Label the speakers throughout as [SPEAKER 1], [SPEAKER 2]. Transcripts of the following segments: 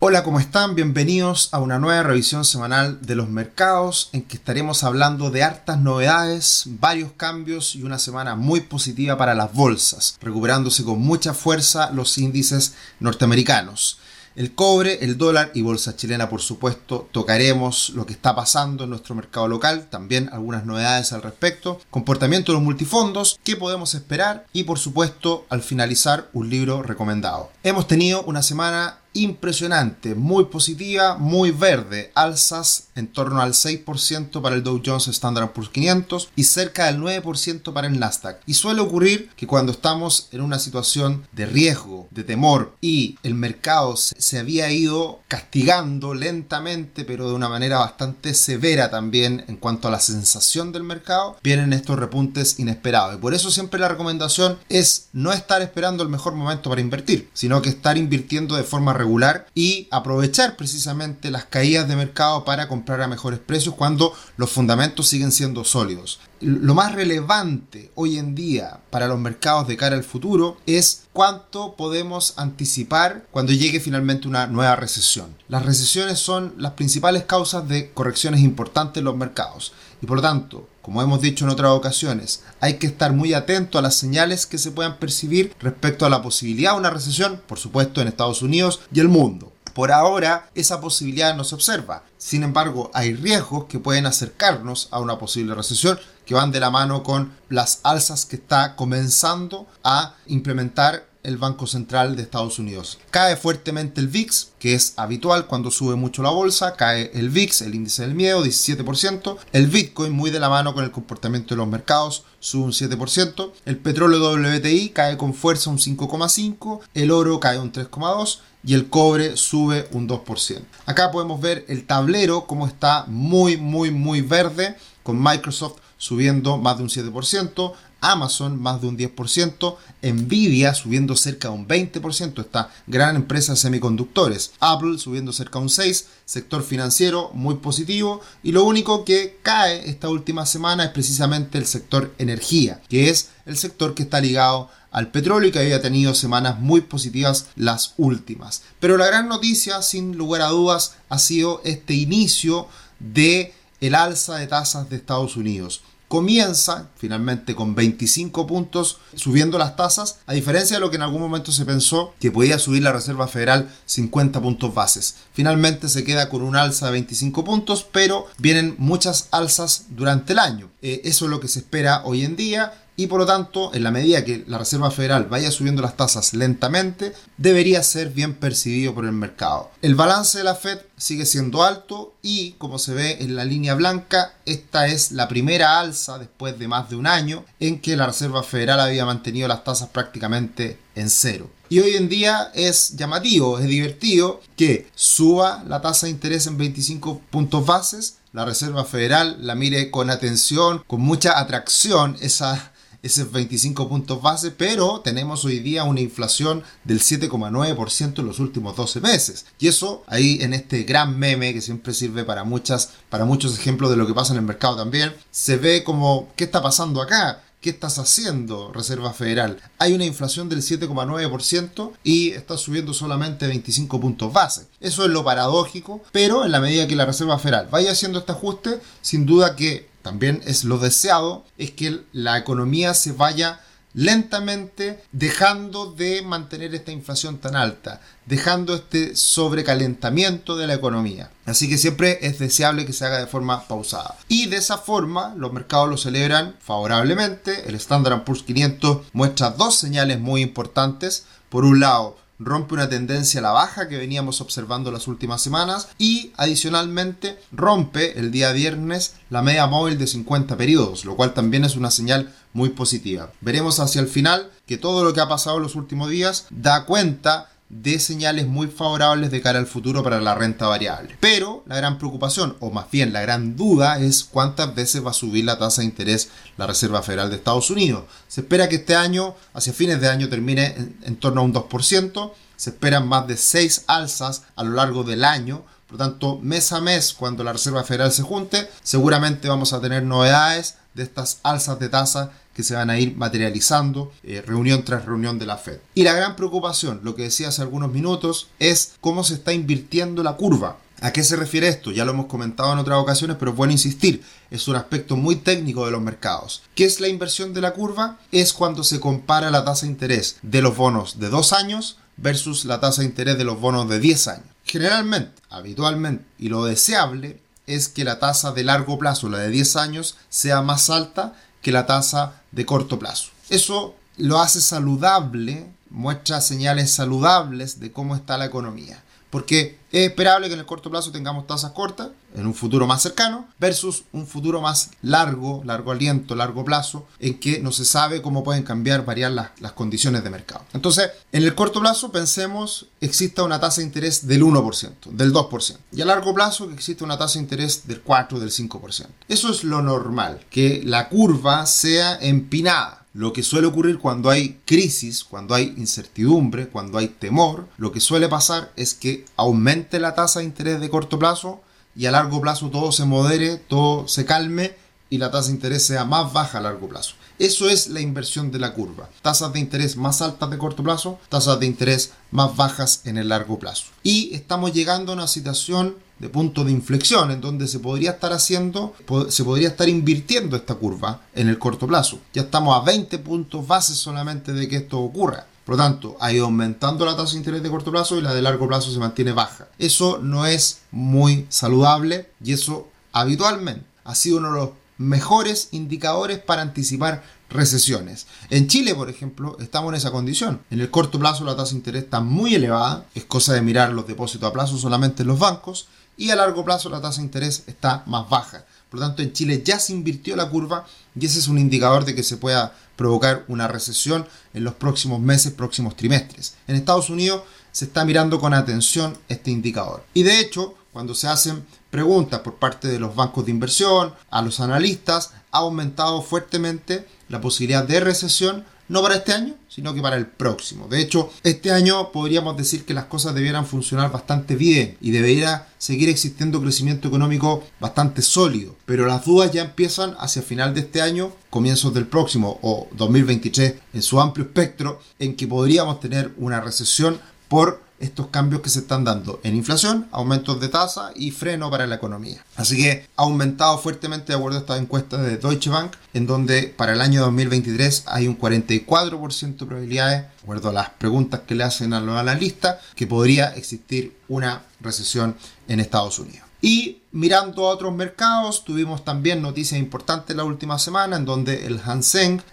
[SPEAKER 1] Hola, ¿cómo están? Bienvenidos a una nueva revisión semanal de los mercados en que estaremos hablando de hartas novedades, varios cambios y una semana muy positiva para las bolsas, recuperándose con mucha fuerza los índices norteamericanos. El cobre, el dólar y bolsa chilena, por supuesto, tocaremos lo que está pasando en nuestro mercado local, también algunas novedades al respecto, comportamiento de los multifondos, qué podemos esperar y, por supuesto, al finalizar, un libro recomendado. Hemos tenido una semana impresionante, muy positiva, muy verde, alzas en torno al 6% para el Dow Jones Standard Poor's 500 y cerca del 9% para el Nasdaq. Y suele ocurrir que cuando estamos en una situación de riesgo, de temor y el mercado se había ido castigando lentamente, pero de una manera bastante severa también en cuanto a la sensación del mercado, vienen estos repuntes inesperados. Y por eso siempre la recomendación es no estar esperando el mejor momento para invertir, sino que estar invirtiendo de forma regular y aprovechar precisamente las caídas de mercado para comprar a mejores precios cuando los fundamentos siguen siendo sólidos. Lo más relevante hoy en día para los mercados de cara al futuro es cuánto podemos anticipar cuando llegue finalmente una nueva recesión. Las recesiones son las principales causas de correcciones importantes en los mercados y por lo tanto como hemos dicho en otras ocasiones, hay que estar muy atento a las señales que se puedan percibir respecto a la posibilidad de una recesión, por supuesto en Estados Unidos y el mundo. Por ahora esa posibilidad no se observa. Sin embargo, hay riesgos que pueden acercarnos a una posible recesión que van de la mano con las alzas que está comenzando a implementar el Banco Central de Estados Unidos. Cae fuertemente el VIX, que es habitual cuando sube mucho la bolsa, cae el VIX, el índice del miedo, 17%, el Bitcoin muy de la mano con el comportamiento de los mercados, sube un 7%, el petróleo WTI cae con fuerza un 5,5%, el oro cae un 3,2%, y el cobre sube un 2%. Acá podemos ver el tablero como está muy muy muy verde con Microsoft subiendo más de un 7%, Amazon más de un 10%, Nvidia subiendo cerca de un 20%, esta gran empresa de semiconductores, Apple subiendo cerca de un 6%, sector financiero muy positivo. Y lo único que cae esta última semana es precisamente el sector energía, que es el sector que está ligado al petróleo y que había tenido semanas muy positivas las últimas. Pero la gran noticia, sin lugar a dudas, ha sido este inicio de el alza de tasas de Estados Unidos comienza finalmente con 25 puntos subiendo las tasas, a diferencia de lo que en algún momento se pensó que podía subir la Reserva Federal 50 puntos bases. Finalmente se queda con un alza de 25 puntos, pero vienen muchas alzas durante el año. Eh, eso es lo que se espera hoy en día y por lo tanto, en la medida que la Reserva Federal vaya subiendo las tasas lentamente, debería ser bien percibido por el mercado. El balance de la Fed sigue siendo alto y, como se ve en la línea blanca, esta es la primera alza después de más de un año en que la Reserva Federal había mantenido las tasas prácticamente en cero. Y hoy en día es llamativo, es divertido que suba la tasa de interés en 25 puntos bases, la Reserva Federal la mire con atención, con mucha atracción esa esos 25 puntos base, pero tenemos hoy día una inflación del 7,9% en los últimos 12 meses. Y eso ahí en este gran meme que siempre sirve para muchas para muchos ejemplos de lo que pasa en el mercado también, se ve como ¿qué está pasando acá? ¿Qué estás haciendo, Reserva Federal? Hay una inflación del 7,9% y está subiendo solamente 25 puntos base. Eso es lo paradójico, pero en la medida que la Reserva Federal vaya haciendo este ajuste, sin duda que también es lo deseado, es que la economía se vaya lentamente dejando de mantener esta inflación tan alta, dejando este sobrecalentamiento de la economía. Así que siempre es deseable que se haga de forma pausada. Y de esa forma los mercados lo celebran favorablemente. El Standard Poor's 500 muestra dos señales muy importantes. Por un lado, rompe una tendencia a la baja que veníamos observando las últimas semanas y adicionalmente rompe el día viernes la media móvil de 50 periodos, lo cual también es una señal muy positiva. Veremos hacia el final que todo lo que ha pasado en los últimos días da cuenta de señales muy favorables de cara al futuro para la renta variable. Pero la gran preocupación, o más bien la gran duda, es cuántas veces va a subir la tasa de interés la Reserva Federal de Estados Unidos. Se espera que este año, hacia fines de año, termine en, torno a un 2%. Se esperan más de 6 alzas a lo largo del año. Por lo tanto, mes a mes, cuando la Reserva Federal se junte, seguramente vamos a tener novedades de estas alzas de tasa que se van a ir materializando eh, reunión tras reunión de la Fed. Y la gran preocupación, lo que decía hace algunos minutos, es cómo se está invirtiendo la curva. ¿A qué se refiere esto? Ya lo hemos comentado en otras ocasiones, pero es bueno insistir. Es un aspecto muy técnico de los mercados. ¿Qué es la inversión de la curva? Es cuando se compara la tasa de interés de los bonos de dos años versus la tasa de interés de los bonos de 10 años. Generalmente, habitualmente y lo deseable es que la tasa de largo plazo, la de 10 años, sea más alta que la tasa de corto plazo. Eso lo hace saludable, muestra señales saludables de cómo está la economía porque es esperable que en el corto plazo tengamos tasas cortas, en un futuro más cercano, versus un futuro más largo, largo aliento, largo plazo, en que no se sabe cómo pueden cambiar, variar las, las condiciones de mercado. Entonces, en el corto plazo pensemos exista una tasa de interés del 1%, del 2%, y a largo plazo que existe una tasa de interés del 4, del 5%. Eso es lo normal, que la curva sea empinada lo que suele ocurrir cuando hay crisis, cuando hay incertidumbre, cuando hay temor, lo que suele pasar es que aumente la tasa de interés de corto plazo y a largo plazo todo se modere, todo se calme y la tasa de interés sea más baja a largo plazo. Eso es la inversión de la curva. Tasas de interés más altas de corto plazo, tasas de interés más bajas en el largo plazo. Y estamos llegando a una situación de punto de inflexión en donde se podría estar haciendo, se podría estar invirtiendo esta curva en el corto plazo. Ya estamos a 20 puntos base solamente de que esto ocurra. Por lo tanto, ha ido aumentando la tasa de interés de corto plazo y la de largo plazo se mantiene baja. Eso no es muy saludable y eso habitualmente ha sido uno de los mejores indicadores para anticipar recesiones. En Chile, por ejemplo, estamos en esa condición. En el corto plazo la tasa de interés está muy elevada, es cosa de mirar los depósitos a plazo solamente en los bancos, y a largo plazo la tasa de interés está más baja. Por lo tanto, en Chile ya se invirtió la curva y ese es un indicador de que se pueda provocar una recesión en los próximos meses, próximos trimestres. En Estados Unidos se está mirando con atención este indicador. Y de hecho, cuando se hacen preguntas por parte de los bancos de inversión, a los analistas, ha aumentado fuertemente la posibilidad de recesión no para este año, sino que para el próximo. De hecho, este año podríamos decir que las cosas debieran funcionar bastante bien y debería seguir existiendo crecimiento económico bastante sólido. Pero las dudas ya empiezan hacia final de este año, comienzos del próximo o 2023 en su amplio espectro, en que podríamos tener una recesión por estos cambios que se están dando en inflación, aumentos de tasa y freno para la economía. Así que ha aumentado fuertemente de acuerdo a esta encuesta de Deutsche Bank, en donde para el año 2023 hay un 44% de probabilidades, de acuerdo a las preguntas que le hacen a los analistas, que podría existir una recesión en Estados Unidos. Y mirando a otros mercados, tuvimos también noticias importantes la última semana en donde el Hang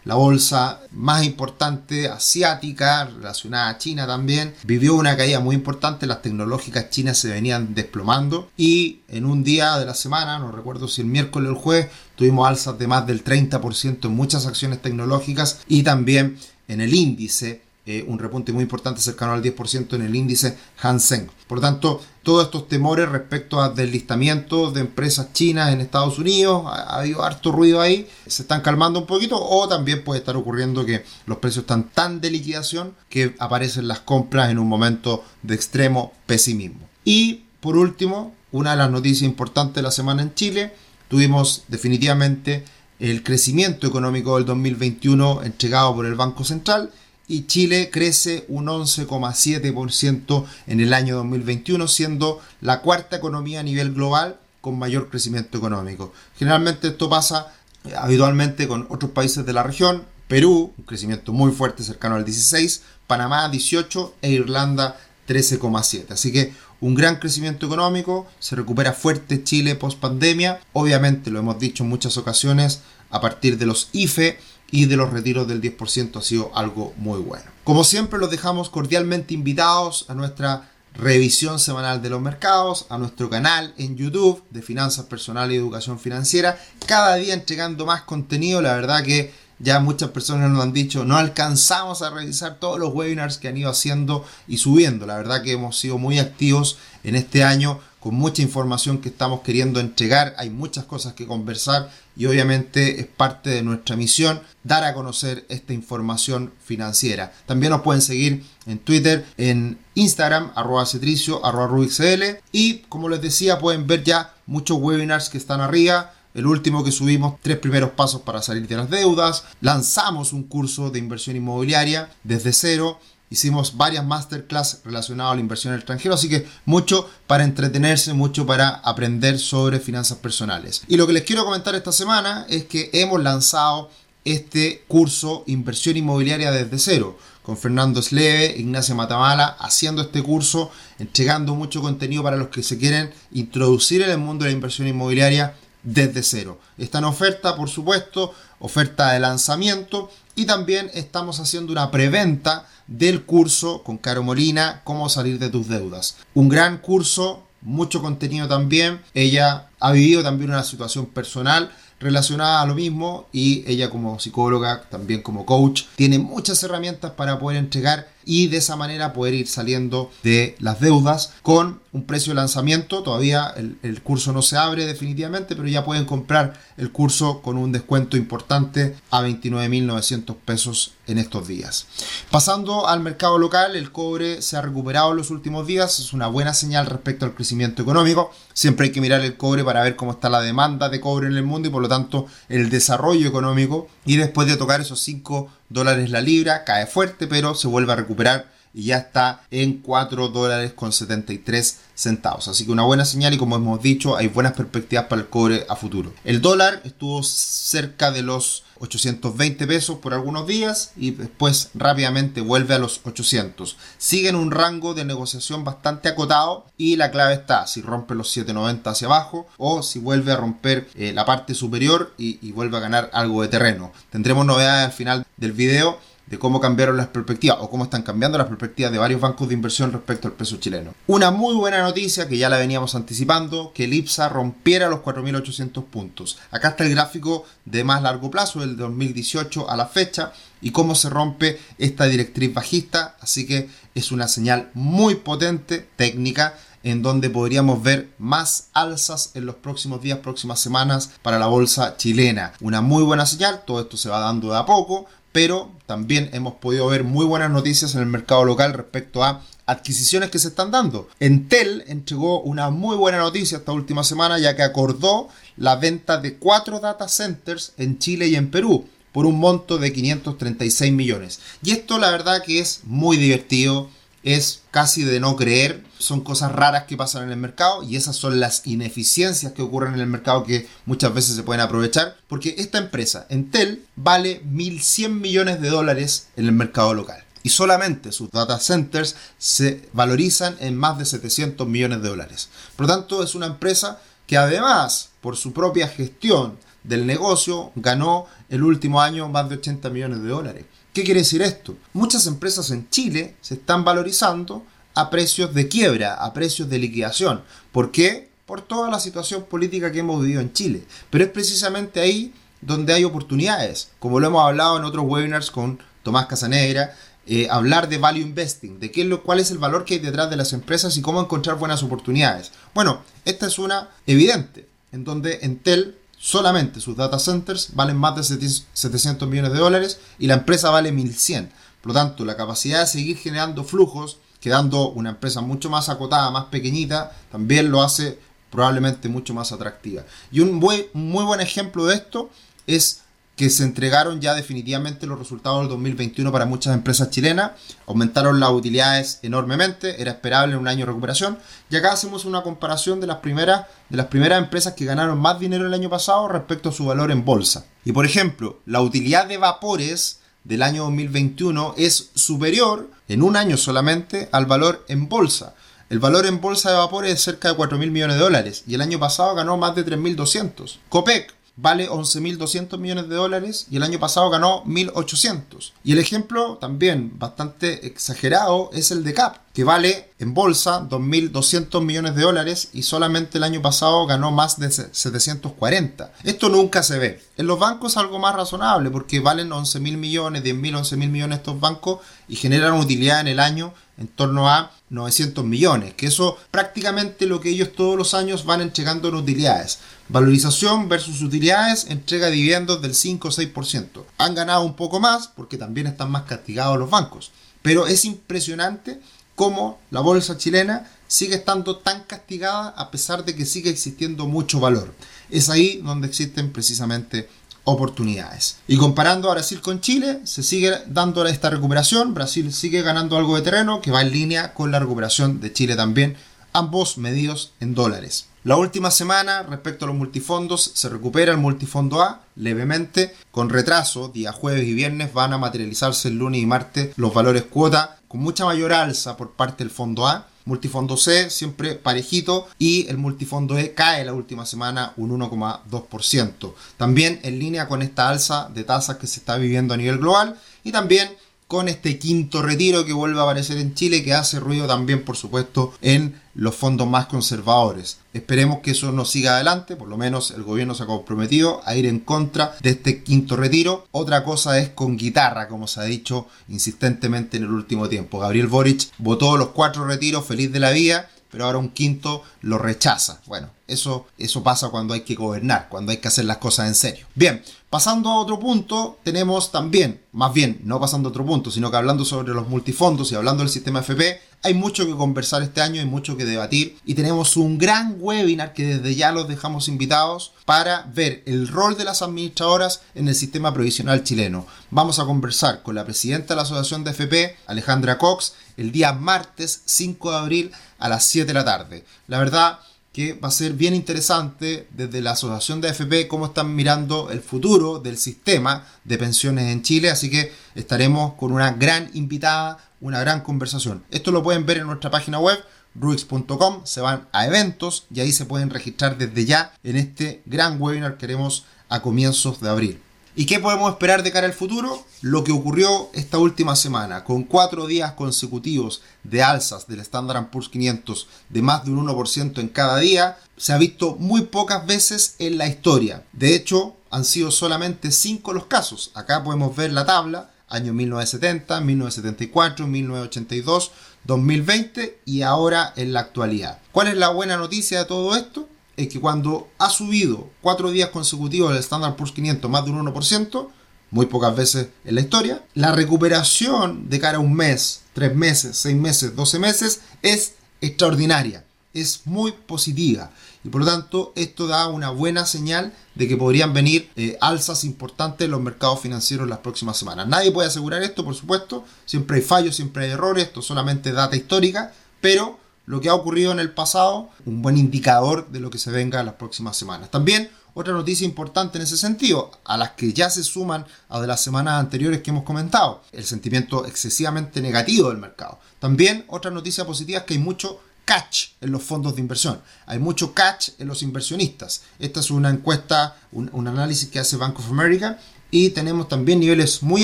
[SPEAKER 1] la bolsa más importante asiática relacionada a China también, vivió una caída muy importante, las tecnológicas chinas se venían desplomando y en un día de la semana, no recuerdo si el miércoles o el jueves, tuvimos alzas de más del 30% en muchas acciones tecnológicas y también en el índice eh, un repunte muy importante cercano al 10% en el índice Hansen. Por lo tanto, todos estos temores respecto a deslistamiento de empresas chinas en Estados Unidos, ha, habido harto ruido ahí, se están calmando un poquito o también puede estar ocurriendo que los precios están tan de liquidación que aparecen las compras en un momento de extremo pesimismo. Y por último, una de las noticias importantes de la semana en Chile, tuvimos definitivamente el crecimiento económico del 2021 entregado por el Banco Central y Chile crece un 11,7% en el año 2021, siendo la cuarta economía a nivel global con mayor crecimiento económico. Generalmente esto pasa eh, habitualmente con otros países de la región, Perú, un crecimiento muy fuerte cercano al 16, Panamá 18 e Irlanda 13,7. Así que un gran crecimiento económico, se recupera fuerte Chile post pandemia, obviamente lo hemos dicho en muchas ocasiones, a partir de los IFE y de los retiros del 10% ha sido algo muy bueno. Como siempre los dejamos cordialmente invitados a nuestra revisión semanal de los mercados, a nuestro canal en YouTube de Finanzas Personales y Educación Financiera, cada día entregando más contenido, la verdad que ya muchas personas nos han dicho, no alcanzamos a revisar todos los webinars que han ido haciendo y subiendo, la verdad que hemos sido muy activos en este año con mucha información que estamos queriendo entregar, hay muchas cosas que conversar y obviamente es parte de nuestra misión dar a conocer esta información financiera. También nos pueden seguir en Twitter, en Instagram, arroba cetricio, arroba rubixl y como les decía pueden ver ya muchos webinars que están arriba. El último que subimos, tres primeros pasos para salir de las deudas, lanzamos un curso de inversión inmobiliaria desde cero, hicimos varias masterclass relacionadas a la inversión en el extranjero, así que mucho para entretenerse, mucho para aprender sobre finanzas personales. Y lo que les quiero comentar esta semana es que hemos lanzado este curso Inversión Inmobiliaria desde cero con Fernando Sleve, Ignacio Matamala, haciendo este curso, entregando mucho contenido para los que se quieren introducir en el mundo de la inversión inmobiliaria desde cero. Está en oferta, por supuesto, oferta de lanzamiento y también estamos haciendo una preventa del curso con Caro Molina, cómo salir de tus deudas. Un gran curso, mucho contenido también. Ella ha vivido también una situación personal relacionada a lo mismo y ella como psicóloga, también como coach, tiene muchas herramientas para poder entregar y de esa manera poder ir saliendo de las deudas con un precio de lanzamiento. Todavía el, curso no se abre definitivamente, pero ya pueden comprar el curso con un descuento importante a 29.900 pesos en estos días. Pasando al mercado local, el cobre se ha recuperado en los últimos días, es una buena señal respecto al crecimiento económico. Siempre hay que mirar el cobre para ver cómo está la demanda de cobre en el mundo y por lo tanto el desarrollo económico. Y después de tocar esos 5 dólares la libra, cae fuerte, pero se vuelve a recuperar y ya está en 4 dólares con 73 centavos. Así que una buena señal y como hemos dicho, hay buenas perspectivas para el cobre a futuro. El dólar estuvo cerca de los 820 pesos por algunos días y después rápidamente vuelve a los 800. Sigue en un rango de negociación bastante acotado y la clave está si rompe los 790 hacia abajo o si vuelve a romper eh, la parte superior y, y vuelve a ganar algo de terreno. Tendremos novedades al final del video cómo cambiaron las perspectivas o cómo están cambiando las perspectivas de varios bancos de inversión respecto al peso chileno. Una muy buena noticia que ya la veníamos anticipando, que el IPSA rompiera los 4.800 puntos. Acá está el gráfico de más largo plazo, del 2018 a la fecha, y cómo se rompe esta directriz bajista, así que es una señal muy potente, técnica, en donde podríamos ver más alzas en los próximos días, próximas semanas para la bolsa chilena. Una muy buena señal, todo esto se va dando de a poco, pero también hemos podido ver muy buenas noticias en el mercado local respecto a adquisiciones que se están dando. Entel entregó una muy buena noticia esta última semana ya que acordó la venta de cuatro data centers en Chile y en Perú por un monto de 536 millones. Y esto la verdad que es muy divertido es casi de no creer, son cosas raras que pasan en el mercado y esas son las ineficiencias que ocurren en el mercado que muchas veces se pueden aprovechar, porque esta empresa, Entel, vale 1.100 millones de dólares en el mercado local. Y solamente sus data centers se valorizan en más de 700 millones de dólares. Por lo tanto, es una empresa que además, por su propia gestión del negocio, ganó el último año más de 80 millones de dólares. ¿Qué quiere decir esto? Muchas empresas en Chile se están valorizando a precios de quiebra, a precios de liquidación. ¿Por qué? Por toda la situación política que hemos vivido en Chile. Pero es precisamente ahí donde hay oportunidades, como lo hemos hablado en otros webinars con Tomás Casanegra, eh, hablar de value investing, de qué lo, cuál es el valor que hay detrás de las empresas y cómo encontrar buenas oportunidades. Bueno, esta es una evidente, en donde Entel solamente sus data centers valen más de 700 millones de dólares y la empresa vale 1100. Por lo tanto, la capacidad de seguir generando flujos, quedando una empresa mucho más acotada, más pequeñita, también lo hace probablemente mucho más atractiva. Y un muy buen ejemplo de esto es que se entregaron ya definitivamente los resultados del 2021 para muchas empresas chilenas, aumentaron las utilidades enormemente, era esperable un año de recuperación, y acá hacemos una comparación de las primeras, de las primeras empresas que ganaron más dinero el año pasado respecto a su valor en bolsa. Y por ejemplo, la utilidad de vapores del año 2021 es superior en un año solamente al valor en bolsa. El valor en bolsa de vapores es cerca de 4 mil millones de dólares y el año pasado ganó más de 3.200. COPEC vale 11.200 millones de dólares y el año pasado ganó 1.800. Y el ejemplo también bastante exagerado es el de CAP, que vale en bolsa 2.200 millones de dólares y solamente el año pasado ganó más de 740. Esto nunca se ve. En los bancos es algo más razonable porque valen 11.000 millones, 10.000, 11.000 millones estos bancos y generan utilidad en el año en torno a 900 millones, que eso prácticamente lo que ellos todos los años van entregando en utilidades. Valorización versus utilidades entrega dividendos del 5 o 6%. Han ganado un poco más porque también están más castigados los bancos. Pero es impresionante cómo la bolsa chilena sigue estando tan castigada a pesar de que sigue existiendo mucho valor. Es ahí donde existen precisamente oportunidades. Y comparando a Brasil con Chile, se sigue dando esta recuperación. Brasil sigue ganando algo de terreno que va en línea con la recuperación de Chile también, ambos medidos en dólares. La última semana, respecto a los multifondos, se recupera el multifondo A levemente, con retraso, día jueves y viernes van a materializarse el lunes y martes los valores cuota con mucha mayor alza por parte del fondo A multifondo C siempre parejito y el multifondo E cae la última semana un 1,2%. También en línea con esta alza de tasas que se está viviendo a nivel global y también con este quinto retiro que vuelve a aparecer en Chile que hace ruido también por supuesto en los fondos más conservadores. Esperemos que eso no siga adelante, por lo menos el gobierno se ha comprometido a ir en contra de este quinto retiro. Otra cosa es con guitarra, como se ha dicho insistentemente en el último tiempo. Gabriel Boric votó los cuatro retiros feliz de la vida pero ahora un quinto lo rechaza. Bueno, eso, eso pasa cuando hay que gobernar, cuando hay que hacer las cosas en serio. Bien, pasando a otro punto, tenemos también, más bien, no pasando a otro punto, sino que hablando sobre los multifondos y hablando del sistema FP, hay mucho que conversar este año, hay mucho que debatir y tenemos un gran webinar que desde ya los dejamos invitados para ver el rol de las administradoras en el sistema provisional chileno. Vamos a conversar con la presidenta de la Asociación de FP, Alejandra Cox, el día martes 5 de abril a las 7 de la tarde. La verdad que va a ser bien interesante desde la Asociación de AFP cómo están mirando el futuro del sistema de pensiones en Chile, así que estaremos con una gran invitada, una gran conversación. Esto lo pueden ver en nuestra página web ruix.com, se van a eventos y ahí se pueden registrar desde ya en este gran webinar que haremos a comienzos de abril. ¿Y qué podemos esperar de cara al futuro? Lo que ocurrió esta última semana, con cuatro días consecutivos de alzas del Standard Poor's 500 de más de un 1% en cada día, se ha visto muy pocas veces en la historia. De hecho, han sido solamente cinco los casos. Acá podemos ver la tabla, año 1970, 1974, 1982, 2020 y ahora en la actualidad. ¿Cuál es la buena noticia de todo esto? es que cuando ha subido cuatro días consecutivos el Standard Poor's 500 más de un 1%, muy pocas veces en la historia, la recuperación de cara a un mes, tres meses, seis meses, doce meses es extraordinaria, es muy positiva. Y por lo tanto, esto da una buena señal de que podrían venir eh, alzas importantes en los mercados financieros en las próximas semanas. Nadie puede asegurar esto, por supuesto. Siempre hay fallos, siempre hay errores. Esto es solamente data histórica. Pero lo que ha ocurrido en el pasado, un buen indicador de lo que se venga en las próximas semanas. También otra noticia importante en ese sentido, a las que ya se suman a de las semanas anteriores que hemos comentado, el sentimiento excesivamente negativo del mercado. También otra noticia positiva es que hay mucho catch en los fondos de inversión. Hay mucho catch en los inversionistas. Esta es una encuesta, un, análisis que hace Bank of America y tenemos también niveles muy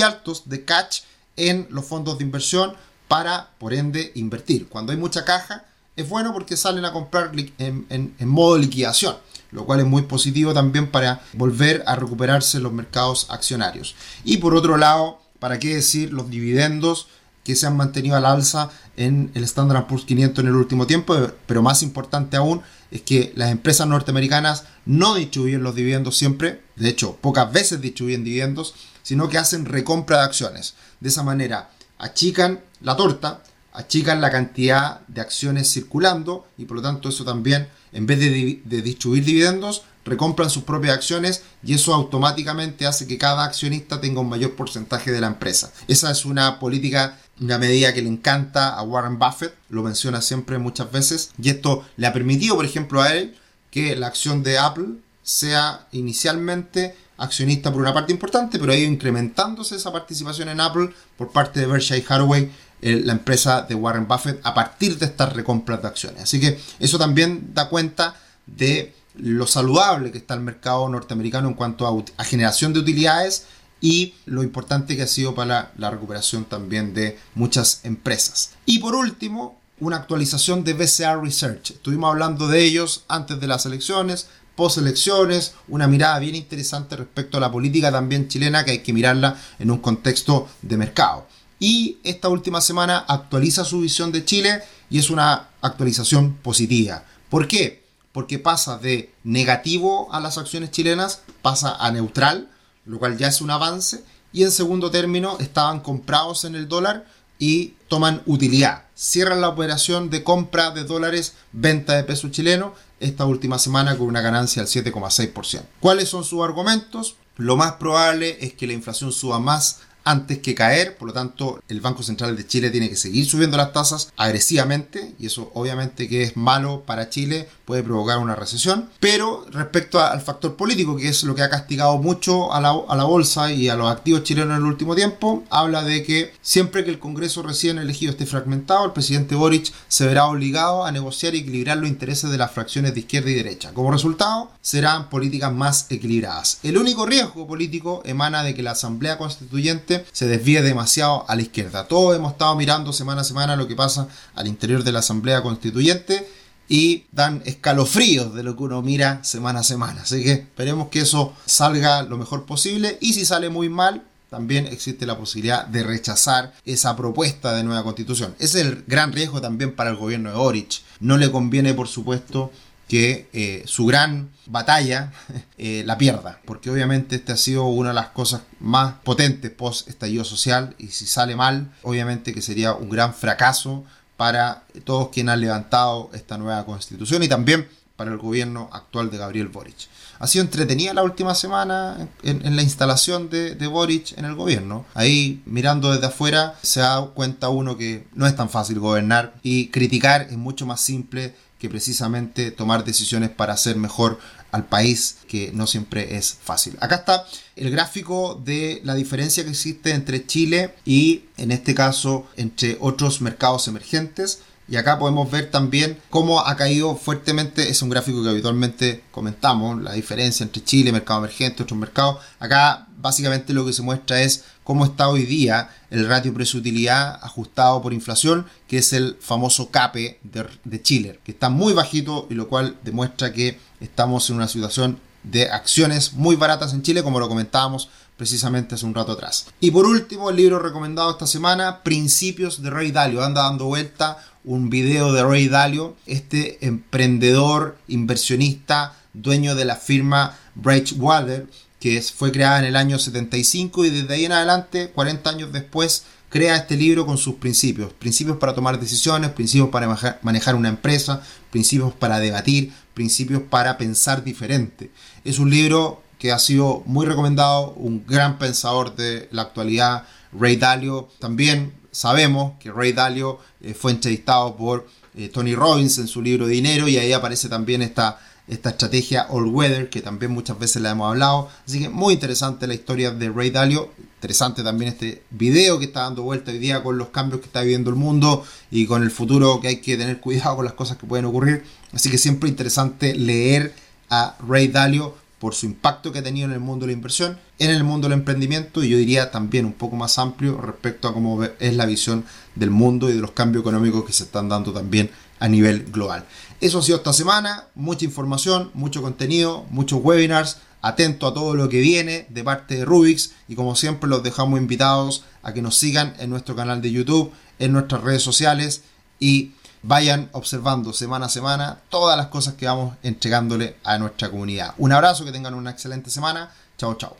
[SPEAKER 1] altos de catch en los fondos de inversión para, por ende, invertir. Cuando hay mucha caja, es bueno porque salen a comprar en, modo liquidación, lo cual es muy positivo también para volver a recuperarse los mercados accionarios. Y por otro lado, ¿para qué decir los dividendos que se han mantenido al alza en el Standard Poor's 500 en el último tiempo? Pero más importante aún es que las empresas norteamericanas no distribuyen los dividendos siempre, de hecho pocas veces distribuyen dividendos, sino que hacen recompra de acciones. De esa manera achican la torta achican la cantidad de acciones circulando y por lo tanto eso también, en vez de, distribuir dividendos, recompran sus propias acciones y eso automáticamente hace que cada accionista tenga un mayor porcentaje de la empresa. Esa es una política, una medida que le encanta a Warren Buffett, lo menciona siempre muchas veces y esto le ha permitido, por ejemplo, a él que la acción de Apple sea inicialmente accionista por una parte importante, pero ha ido incrementándose esa participación en Apple por parte de Berkshire Hathaway la empresa de Warren Buffett a partir de estas recompras de acciones. Así que eso también da cuenta de lo saludable que está el mercado norteamericano en cuanto a, generación de utilidades y lo importante que ha sido para la, recuperación también de muchas empresas. Y por último, una actualización de BCR Research. Estuvimos hablando de ellos antes de las elecciones, post elecciones, una mirada bien interesante respecto a la política también chilena que hay que mirarla en un contexto de mercado y esta última semana actualiza su visión de Chile y es una actualización positiva. ¿Por qué? Porque pasa de negativo a las acciones chilenas, pasa a neutral, lo cual ya es un avance, y en segundo término estaban comprados en el dólar y toman utilidad. Cierran la operación de compra de dólares, venta de peso chileno, esta última semana con una ganancia del 7,6%. ¿Cuáles son sus argumentos? Lo más probable es que la inflación suba más antes que caer, por lo tanto el Banco Central de Chile tiene que seguir subiendo las tasas agresivamente y eso obviamente que es malo para Chile, puede provocar una recesión, pero respecto al factor político, que es lo que ha castigado mucho a la, a la bolsa y a los activos chilenos en el último tiempo, habla de que siempre que el Congreso recién elegido esté fragmentado, el presidente Boric se verá obligado a negociar y equilibrar los intereses de las fracciones de izquierda y derecha. Como resultado, serán políticas más equilibradas. El único riesgo político emana de que la Asamblea Constituyente se desvíe demasiado a la izquierda. Todos hemos estado mirando semana a semana lo que pasa al interior de la Asamblea Constituyente y dan escalofríos de lo que uno mira semana a semana. Así que esperemos que eso salga lo mejor posible y si sale muy mal, también existe la posibilidad de rechazar esa propuesta de nueva constitución. Ese es el gran riesgo también para el gobierno de Boric. No le conviene, por supuesto, que eh, su gran batalla eh, la pierda, porque obviamente esta ha sido una de las cosas más potentes post estallido social y si sale mal, obviamente que sería un gran fracaso para todos quienes han levantado esta nueva constitución y también para el gobierno actual de Gabriel Boric. Ha sido entretenida la última semana en, la instalación de, de, Boric en el gobierno. Ahí mirando desde afuera se da cuenta uno que no es tan fácil gobernar y criticar es mucho más simple que precisamente tomar decisiones para hacer mejor al país, que no siempre es fácil. Acá está el gráfico de la diferencia que existe entre Chile y, en este caso, entre otros mercados emergentes. Y acá podemos ver también cómo ha caído fuertemente, es un gráfico que habitualmente comentamos, la diferencia entre Chile, mercado emergente, otros mercados. Acá básicamente lo que se muestra es cómo está hoy día el ratio precio-utilidad ajustado por inflación, que es el famoso CAPE de, de Chile, que está muy bajito y lo cual demuestra que estamos en una situación de acciones muy baratas en Chile, como lo comentábamos precisamente hace un rato atrás. Y por último, el libro recomendado esta semana, Principios de Ray Dalio. Anda dando vuelta un video de Ray Dalio, este emprendedor, inversionista, dueño de la firma Bridgewater, que fue creada en el año 75 y desde ahí en adelante, 40 años después, crea este libro con sus principios. Principios para tomar decisiones, principios para manejar una empresa, principios para debatir, principios para pensar diferente. Es un libro que ha sido muy recomendado, un gran pensador de la actualidad, Ray Dalio. También sabemos que Ray Dalio eh, fue entrevistado por eh, Tony Robbins en su libro Dinero y ahí aparece también esta esta estrategia all weather que también muchas veces la hemos hablado. Así que muy interesante la historia de Ray Dalio. Interesante también este video que está dando vuelta hoy día con los cambios que está viviendo el mundo y con el futuro que hay que tener cuidado con las cosas que pueden ocurrir. Así que siempre interesante leer a Ray Dalio por su impacto que ha tenido en el mundo de la inversión, en el mundo del emprendimiento y yo diría también un poco más amplio respecto a cómo es la visión del mundo y de los cambios económicos que se están dando también a nivel global. Eso ha sido esta semana, mucha información, mucho contenido, muchos webinars, atento a todo lo que viene de parte de Rubix y como siempre los dejamos invitados a que nos sigan en nuestro canal de YouTube, en nuestras redes sociales y vayan observando semana a semana todas las cosas que vamos entregándole a nuestra comunidad. Un abrazo, que tengan una excelente semana. Chao, chao.